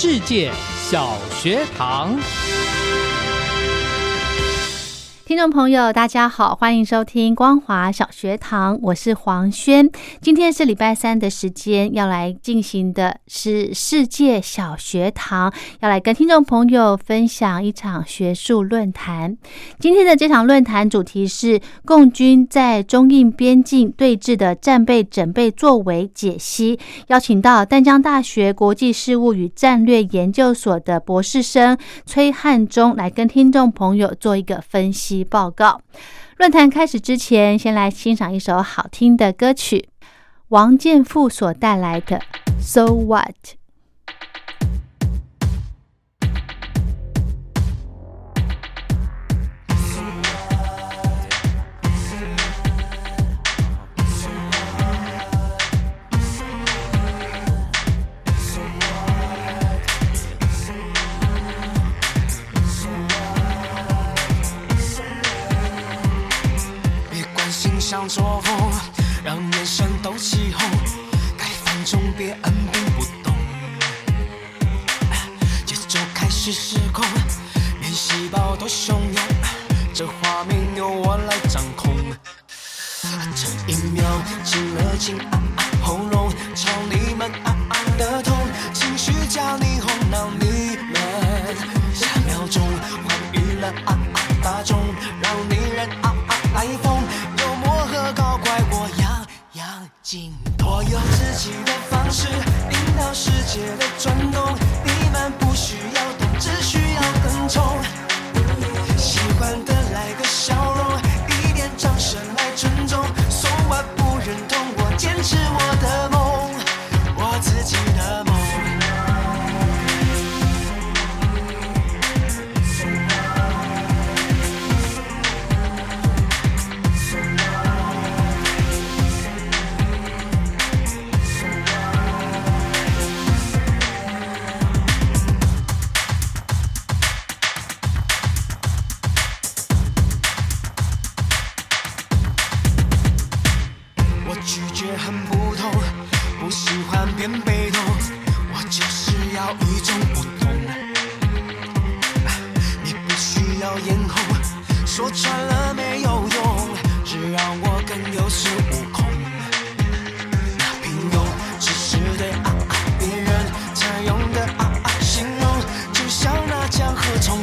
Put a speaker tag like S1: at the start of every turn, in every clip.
S1: 世界小学堂。
S2: 听众朋友，大家好，欢迎收听光华小学堂，我是黄轩。今天是礼拜三的时间，要来进行的是世界小学堂，要来跟听众朋友分享一场学术论坛。今天的这场论坛主题是共军在中印边境对峙的战备准备作为解析，邀请到淡江大学国际事务与战略研究所的博士生崔汉忠来跟听众朋友做一个分析。报告。论坛开始之前，先来欣赏一首好听的歌曲，王建富所带来的《So What》。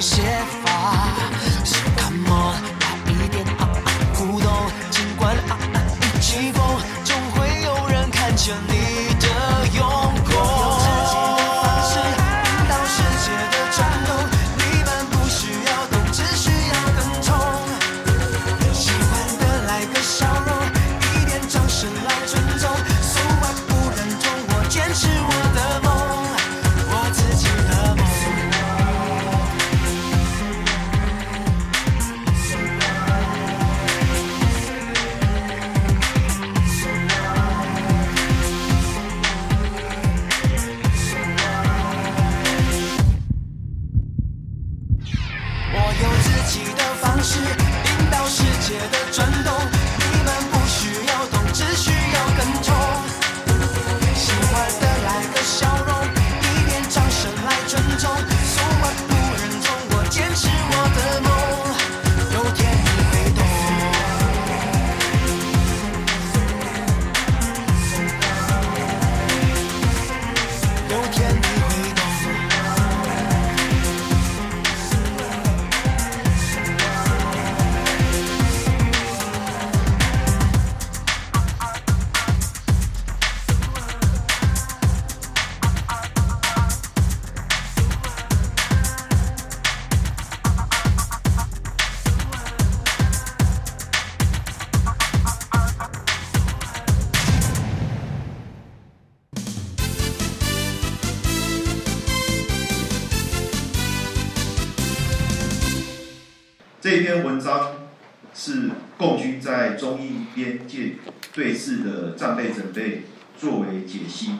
S3: 写法作为解析。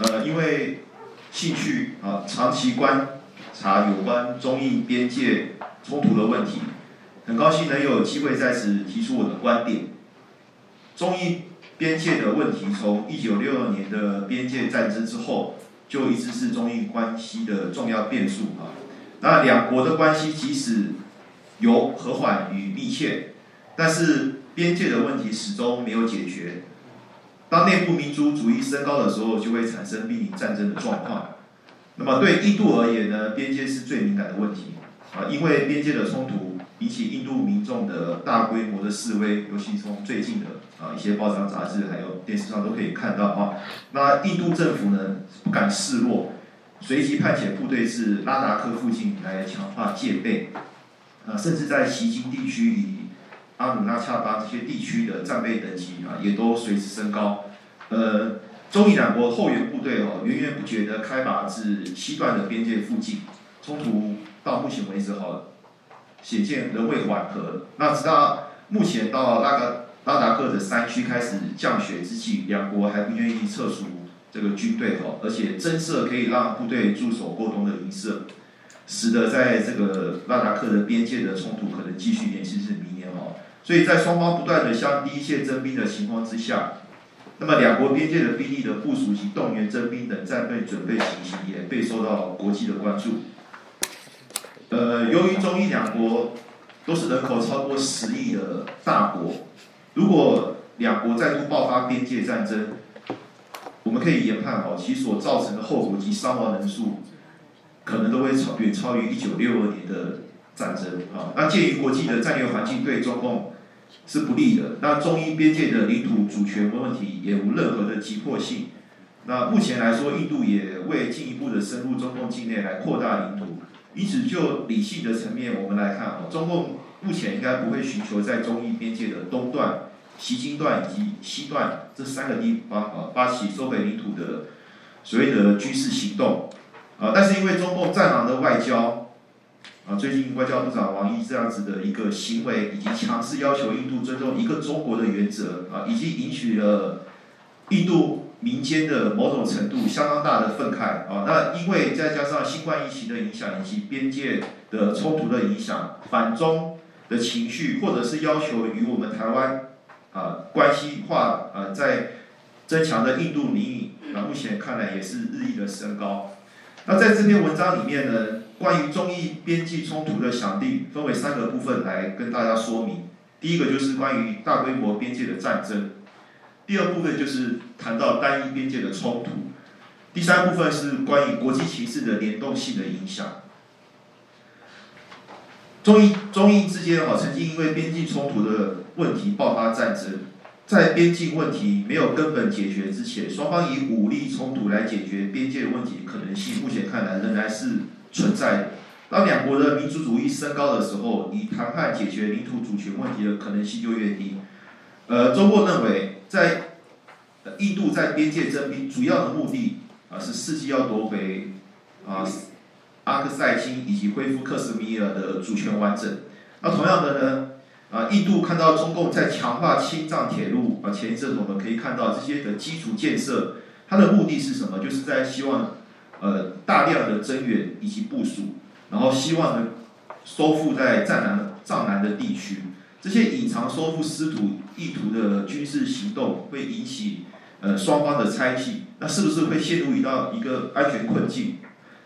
S3: 呃，因为兴趣啊，长期观察有关中印边界冲突的问题，很高兴能有机会在此提出我的观点。中印边界的问题，从一九六二年的边界战争之后，就一直是中印关系的重要变数啊。那两国的关系即使有和缓与密切，但是边界的问题始终没有解决。当内部民族主义升高的时候，就会产生濒临战争的状况。那么对印度而言呢，边界是最敏感的问题啊，因为边界的冲突引起印度民众的大规模的示威，尤其从最近的啊一些报章杂志还有电视上都可以看到啊。那印度政府呢不敢示弱，随即派遣部队至拉达克附近来强化戒备，啊，甚至在西京地区里。阿努拉恰巴这些地区的战备等级啊，也都随之升高。呃，中印两国后援部队哦，源源不绝的开拔至西段的边界附近，冲突到目前为止哈，显见仍未缓和。那直到目前到拉达拉达克的山区开始降雪之际，两国还不愿意撤出这个军队哈，而且增设可以让部队驻守过冬的营舍，使得在这个拉达克的边界的冲突可能继续延续至明年哦。所以在双方不断的向第一线征兵的情况之下，那么两国边界的兵力的部署及动员征兵等战备准备情形也备受到国际的关注。呃，由于中印两国都是人口超过十亿的大国，如果两国再度爆发边界战争，我们可以研判哦，其所造成的后果及伤亡人数，可能都会超远超于一九六二年的战争啊。那鉴于国际的战略环境对中共是不利的。那中印边界的领土主权问题也无任何的急迫性。那目前来说，印度也未进一步的深入中共境内来扩大领土。因此，就理性的层面我们来看哦，中共目前应该不会寻求在中印边界的东段、西京段以及西段这三个地方啊发起收回领土的所谓的军事行动啊。但是因为中共战狼的外交。啊，最近外交部长王毅这样子的一个行为，以及强势要求印度尊重一个中国的原则，啊，已经引起了印度民间的某种程度相当大的愤慨。啊，那因为再加上新冠疫情的影响，以及边界的冲突的影响，反中的情绪，或者是要求与我们台湾啊关系化，呃，在增强的印度民意，那目前看来也是日益的升高。那在这篇文章里面呢？关于中印边际冲突的想定，分为三个部分来跟大家说明。第一个就是关于大规模边界的战争，第二部分就是谈到单一边界的冲突，第三部分是关于国际形势的联动性的影响。中印中印之间哈，曾经因为边境冲突的问题爆发战争，在边境问题没有根本解决之前，双方以武力冲突来解决边界问题可能性，目前看来仍然是。存在的。当两国的民族主义升高的时候，以谈判解决领土主权问题的可能性就越低。呃，中国认为，在印度在边界征兵主要的目的啊是伺机要夺回啊阿克塞钦以及恢复克什米尔的主权完整。那同样的呢，啊印度看到中共在强化青藏铁路啊前一阵我们可以看到这些的基础建设，它的目的是什么？就是在希望。呃，大量的增援以及部署，然后希望能收复在藏南藏南的地区。这些隐藏收复失土意图的军事行动，会引起呃双方的猜忌。那是不是会陷入一到一个安全困境？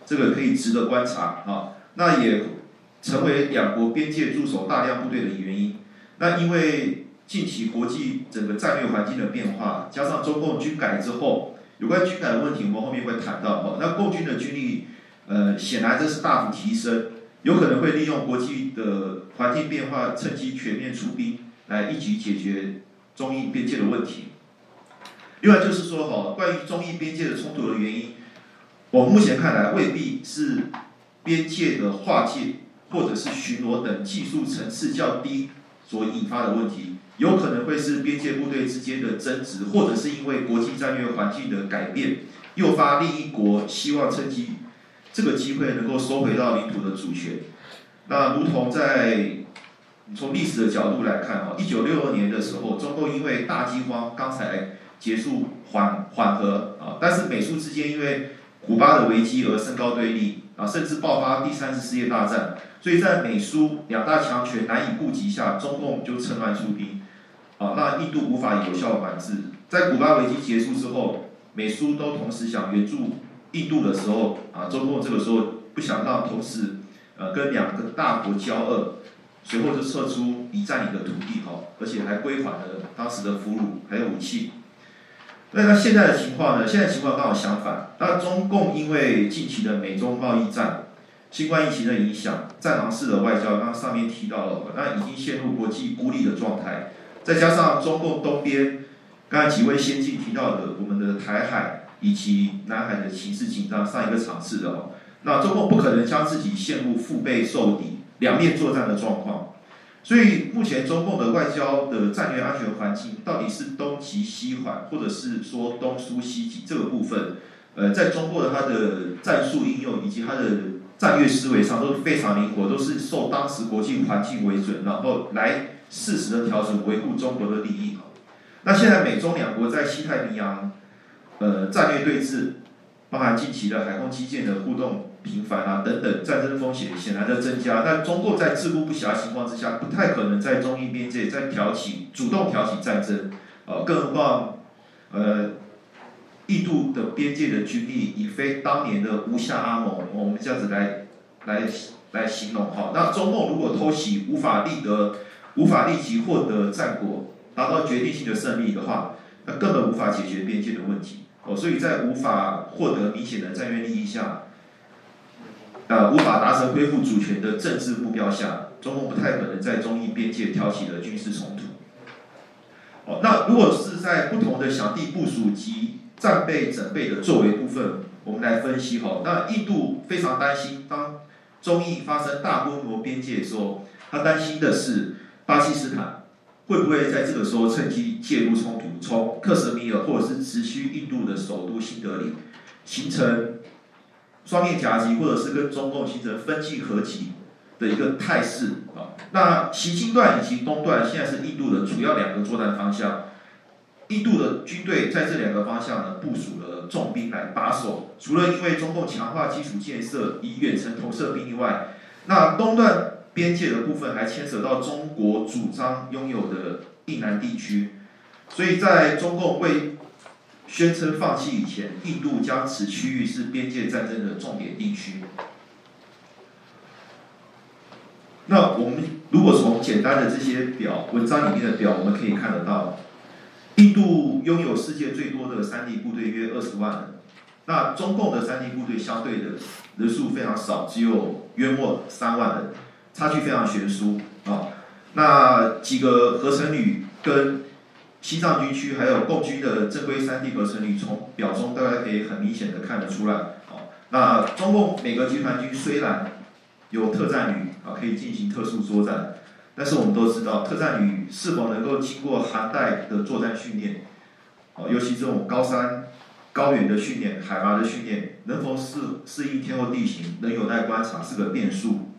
S3: 这个可以值得观察啊。那也成为两国边界驻守大量部队的原因。那因为近期国际整个战略环境的变化，加上中共军改之后。有关军改的问题，我们后面会谈到哈。那共军的军力，呃，显然这是大幅提升，有可能会利用国际的环境变化，趁机全面出兵，来一举解决中印边界的问题。另外就是说哈，关于中印边界的冲突的原因，我目前看来未必是边界的划界或者是巡逻等技术层次较低所引发的问题。有可能会是边界部队之间的争执，或者是因为国际战略环境的改变，诱发另一国希望趁机这个机会能够收回到领土的主权。那如同在从历史的角度来看哈，一九六二年的时候，中共因为大饥荒刚才结束缓缓和啊，但是美苏之间因为古巴的危机而升高对立啊，甚至爆发第三次世界大战，所以在美苏两大强权难以顾及下，中共就趁乱出兵啊，让印度无法有效管制。在古巴危机结束之后，美苏都同时想援助印度的时候啊，中共这个时候不想让同时呃跟两个大国交恶。随后就撤出已占领的土地，哈，而且还归还了当时的俘虏还有武器。那那现在的情况呢？现在情况刚好相反。那中共因为近期的美中贸易战、新冠疫情的影响，战狼式的外交，刚刚上面提到了，那已经陷入国际孤立的状态。再加上中共东边，刚才几位先进提到的，我们的台海以及南海的情势紧张，上一个场次的哦，那中共不可能将自己陷入腹背受敌。两面作战的状况，所以目前中共的外交的战略安全环境到底是东急西缓，或者是说东疏西急这个部分，呃，在中国的它的战术应用以及它的战略思维上都非常灵活，都是受当时国际环境为准，然后来适时的调整，维护中国的利益。那现在美中两国在西太平洋，呃，战略对峙，包含近期的海空基建的互动。频繁啊，等等，战争风险显然的增加。但中共在自顾不暇情况之下，不太可能在中印边界再挑起、主动挑起战争。呃，更何况，呃，印度的边界的军力已非当年的无下阿蒙，我们这样子来来来形容哈。那中共如果偷袭无法立得、无法立即获得战果，达到决定性的胜利的话，那根本无法解决边界的问题。哦，所以在无法获得明显的战略利益下。呃，无法达成恢复主权的政治目标下，中共不太可能在中印边界挑起了军事冲突。哦，那如果是在不同的小地部署及战备准备的作为部分，我们来分析哈。那印度非常担心，当中印发生大规模边界的时候，他担心的是巴基斯坦会不会在这个时候趁机介入冲突，从克什米尔或者是直趋印度的首都新德里形成。双面夹击，或者是跟中共形成分际合击的一个态势啊。那西青段以及东段现在是印度的主要两个作战方向。印度的军队在这两个方向呢部署了重兵来把守。除了因为中共强化基础建设以远程投射兵以外，那东段边界的部分还牵涉到中国主张拥有的印南地区。所以在中共为宣称放弃以前，印度将此区域是边界战争的重点地区。那我们如果从简单的这些表文章里面的表，我们可以看得到，印度拥有世界最多的山地部队约二十万人，那中共的山地部队相对的人数非常少，只有约莫三万人，差距非常悬殊啊。那几个合成旅跟西藏军区还有共军的正规三地合成旅，从表中大家可以很明显的看得出来。哦，那中共每个集团军虽然有特战旅啊，可以进行特殊作战，但是我们都知道，特战旅是否能够经过寒带的作战训练，哦，尤其这种高山、高原的训练、海拔的训练，能否适适应天候地形，能有待观察，是个变数。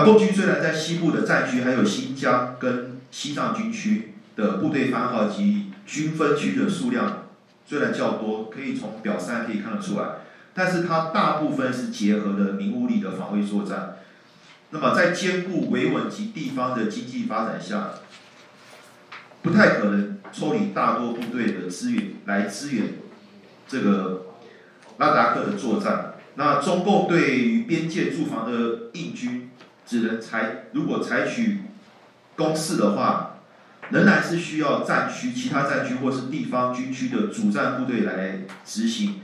S3: 啊，共军虽然在西部的战区，还有新疆跟西藏军区的部队番号及军分区的数量虽然较多，可以从表三可以看得出来，但是它大部分是结合了民武力的防卫作战。那么在兼顾维稳及地方的经济发展下，不太可能抽离大多部队的资源来支援这个拉达克的作战。那中共对于边界驻防的印军。只能采如果采取攻势的话，仍然是需要战区、其他战区或是地方军区的主战部队来执行。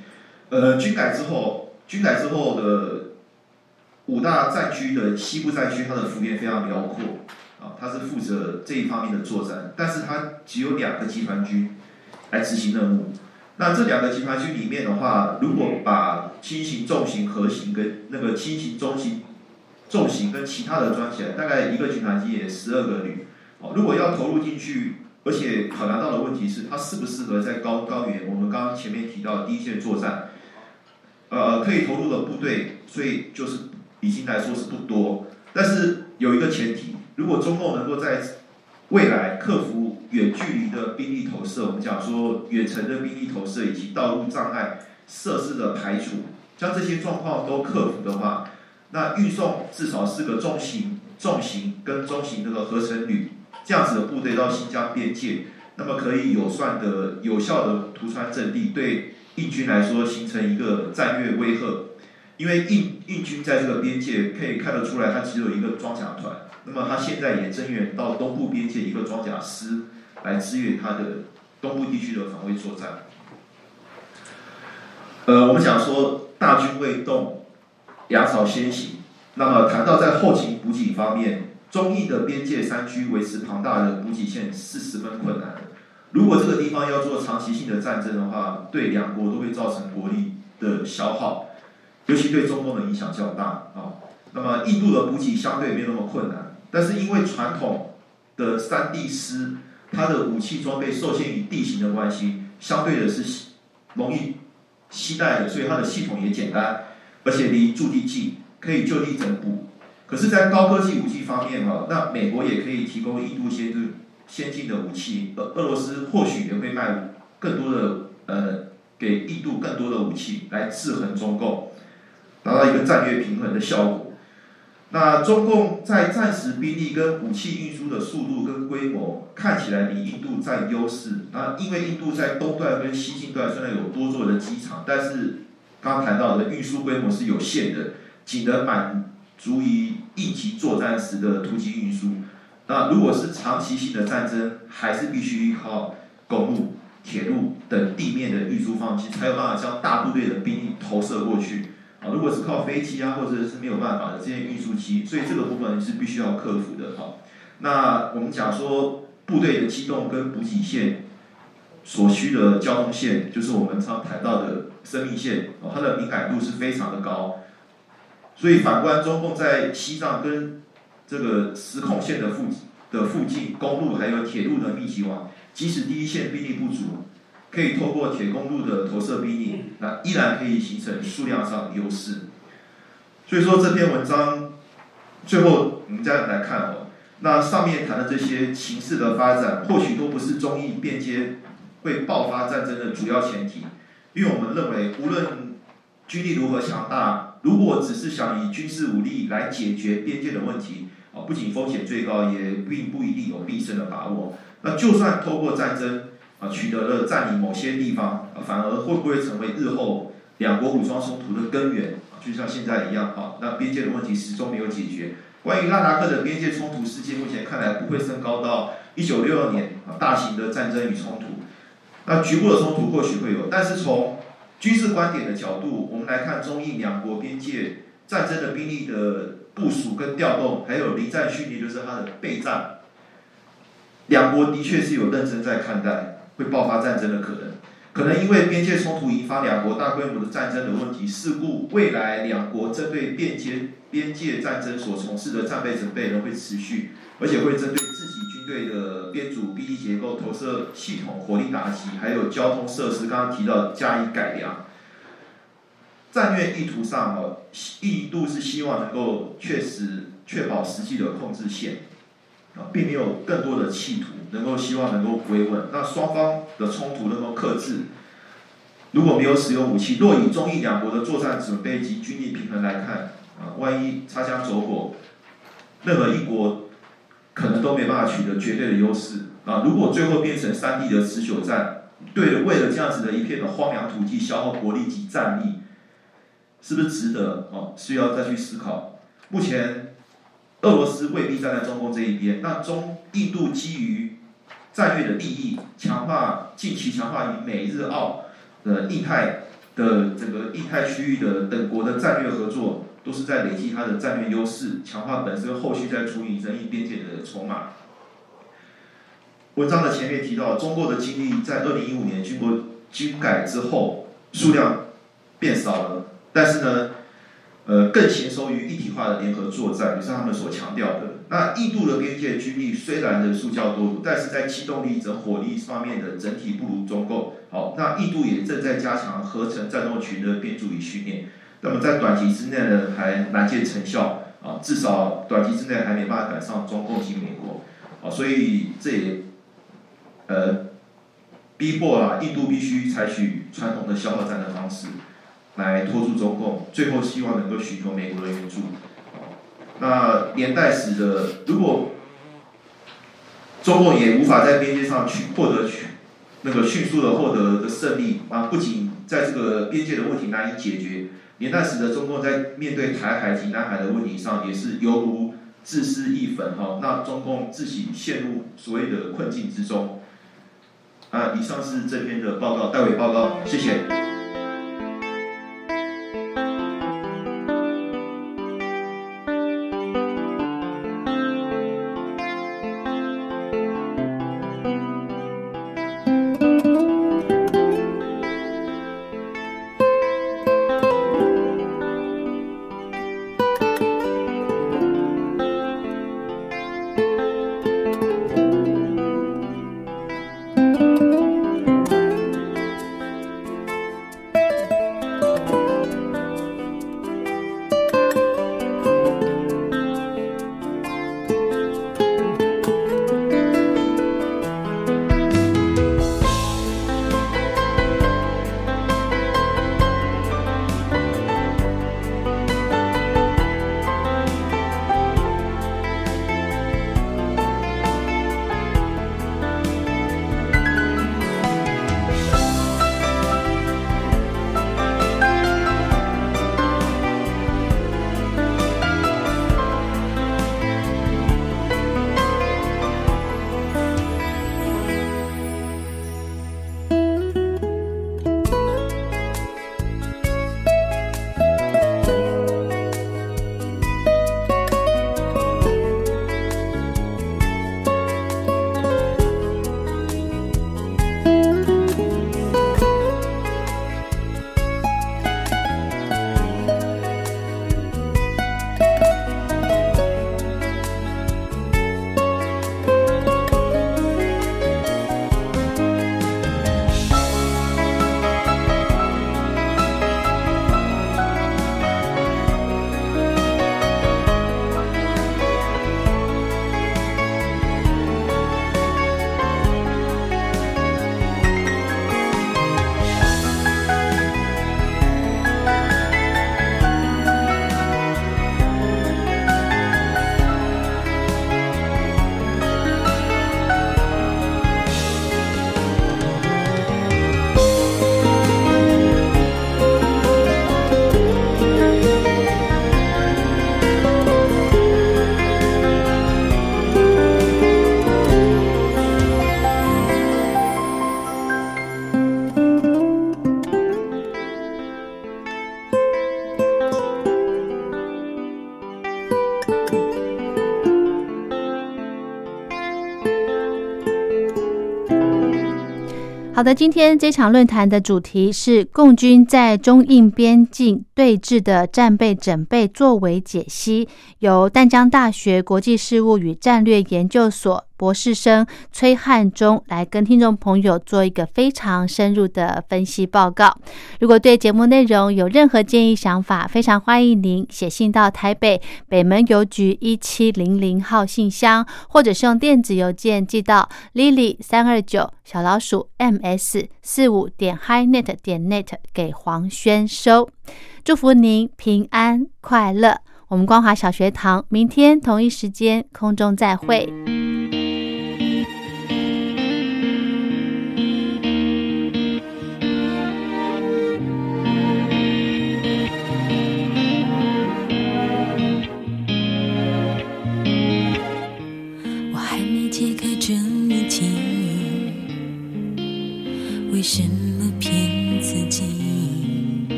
S3: 呃，军改之后，军改之后的五大战区的西部战区，它的幅员非常辽阔啊，它是负责这一方面的作战，但是它只有两个集团军来执行任务。那这两个集团军里面的话，如果把轻型、重型、核型跟那个轻型、中型重型跟其他的装起来，大概一个军团机也十二个旅。哦，如果要投入进去，而且考量到的问题是，它适不适合在高高原？我们刚刚前面提到第一线作战，呃，可以投入的部队，所以就是已经来说是不多。但是有一个前提，如果中共能够在未来克服远距离的兵力投射，我们讲说远程的兵力投射以及道路障碍设施的排除，将这些状况都克服的话，那运送至少四个中型、重型跟中型这个合成旅这样子的部队到新疆边界，那么可以有算的、有效的突穿阵地，对印军来说形成一个战略威慑。因为印印军在这个边界可以看得出来，它只有一个装甲团。那么他现在也增援到东部边界一个装甲师来支援他的东部地区的防卫作战。呃，我们讲说大军未动，粮草先行。那么谈到在后勤补给方面，中印的边界山区维持庞大的补给线是十分困难的。如果这个地方要做长期性的战争的话，对两国都会造成国力的消耗，尤其对中共的影响较大啊。那么印度的补给相对没有那么困难。但是因为传统的山地师，它的武器装备受限于地形的关系，相对的是容易携带的，所以它的系统也简单，而且离驻地近，可以就地整补。可是，在高科技武器方面哈，那美国也可以提供印度先进先进的武器，俄俄罗斯或许也会卖更多的呃给印度更多的武器来制衡中共，达到一个战略平衡的效果。那中共在战时兵力跟武器运输的速度跟规模看起来比印度占优势。那因为印度在东段跟西进段虽然有多座的机场，但是刚谈到的运输规模是有限的，仅能满足于应急作战时的突击运输。那如果是长期性的战争，还是必须依靠公路、铁路等地面的运输方式，才有办法将大部队的兵力投射过去。啊，如果是靠飞机啊，或者是没有办法的这些运输机，所以这个部分是必须要克服的。哈，那我们讲说部队的机动跟补给线所需的交通线，就是我们常谈到的生命线，哦，它的敏感度是非常的高。所以反观中共在西藏跟这个实控线的附的附近，公路还有铁路的密集网，即使第一线兵力不足。可以透过铁公路的投射兵力，那依然可以形成数量上的优势。所以说这篇文章最后我们再来看哦，那上面谈的这些形势的发展，或许都不是中印边界会爆发战争的主要前提，因为我们认为无论军力如何强大，如果只是想以军事武力来解决边界的问题，啊，不仅风险最高，也并不一定有必胜的把握。那就算透过战争。啊，取得了占领某些地方，反而会不会成为日后两国武装冲突的根源？就像现在一样，啊，那边界的问题始终没有解决。关于拉达克的边界冲突事件，目前看来不会升高到一九六二年啊大型的战争与冲突。那局部的冲突或许会有，但是从军事观点的角度，我们来看中印两国边界战争的兵力的部署跟调动，还有临战训练，就是它的备战，两国的确是有认真在看待。会爆发战争的可能，可能因为边界冲突引发两国大规模的战争的问题，事故未来两国针对边界边界战争所从事的战备准备仍会持续，而且会针对队的编组兵力结构、投射系统、火力打击，还有交通设施，刚刚提到加以改良。战略意图上哦，印度是希望能够确实确保实际的控制线。啊，并没有更多的企图，能够希望能够维稳。那双方的冲突能够克制。如果没有使用武器，若以中印两国的作战准备及军力平衡来看，啊，万一擦枪走火，任何一国可能都没办法取得绝对的优势。啊，如果最后变成三地的持久战，对，为了这样子的一片的荒凉土地消耗国力及战力，是不是值得？哦，需要再去思考。目前。俄罗斯未必站在中共这一边，那中印度基于战略的利益，强化近期强化与美日澳的印太的整个印太区域的等国的战略合作，都是在累积它的战略优势，强化本身后续再处理争议边界的筹码。文章的前面提到，中国的精力在二零一五年经过军改之后，数量变少了，但是呢？呃，更娴熟于一体化的联合作战，也是他们所强调的。那印度的边界军力虽然人数较多，但是在机动力、整火力方面的整体不如中共。好，那印度也正在加强合成战斗群的编组与训练。那么在短期之内呢，还难见成效啊，至少短期之内还没办法赶上中共及美国啊，所以这也呃逼迫啊，印度必须采取传统的消耗战的方式来拖住中共，最后希望能够寻求美国的援助。那连带使得，如果中共也无法在边界上去获得去那个迅速的获得的胜利啊，不仅在这个边界的问题难以解决，连带使得中共在面对台海及南海的问题上也是犹如自私一粉哈，那中共自己陷入所谓的困境之中。啊，以上是这篇的报告，代为报告，谢谢。
S4: 那，今天这场论坛的主题是共军在中印边境对峙的战备准备作为解析，由淡江大学国际事务与战略研究所。博士生崔汉忠来跟听众朋友做一个非常深入的分析报告。如果对节目内容有任何建议想法，非常欢迎您写信到台北北门邮局一七零零号信箱，或者是用电子邮件寄到 lily 三二九小老鼠 ms 四五点 highnet 点 net 给黄轩收。祝福您平安快乐。我们光华小学堂明天同一时间空中再会。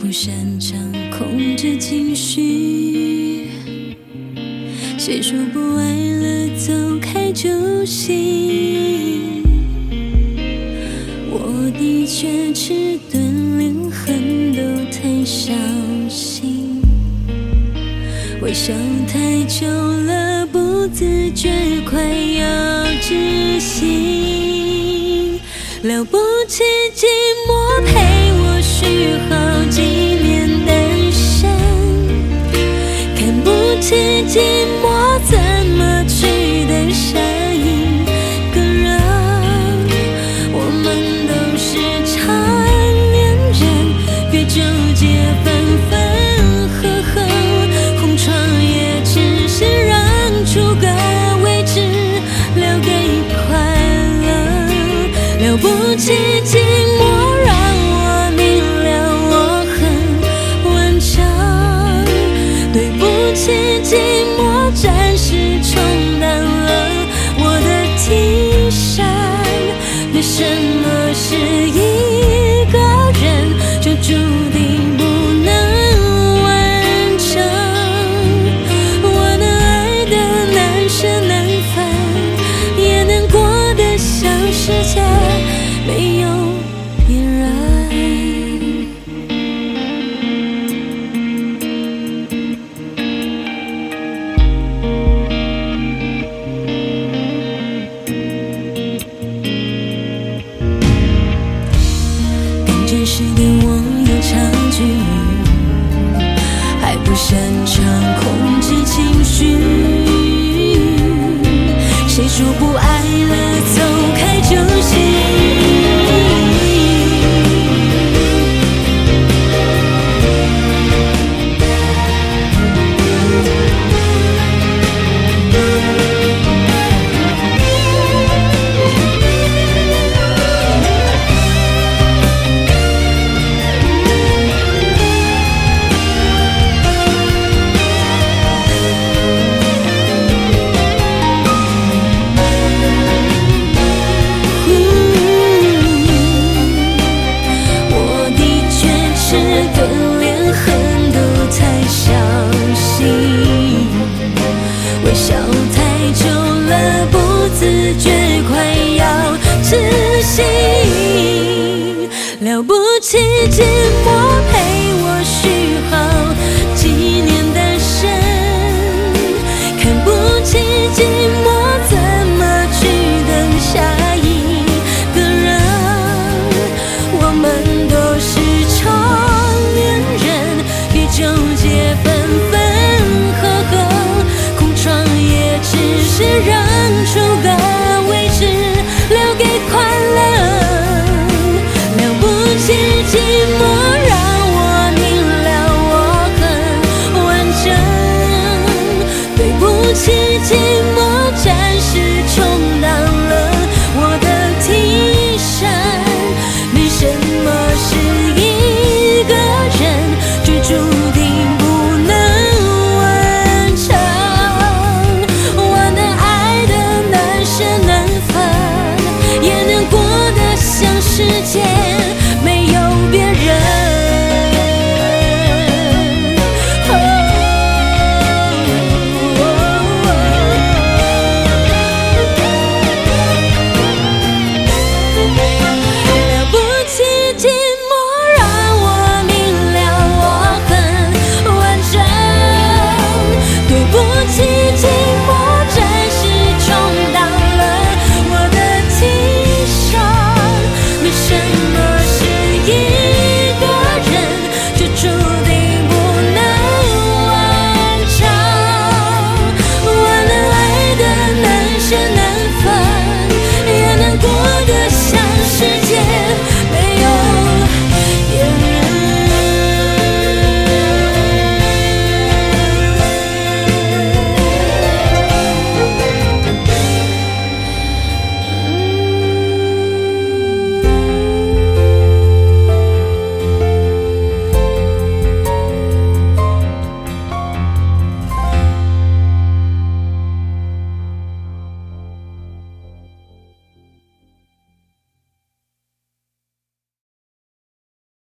S5: 不擅长控制情绪。谁说不爱了走开就行？我的确迟钝，连恨都太小心。微笑太久了，不自觉快要窒息。了不起寂寞陪我许好几年单身，看不起寂寞怎么去单身。是人。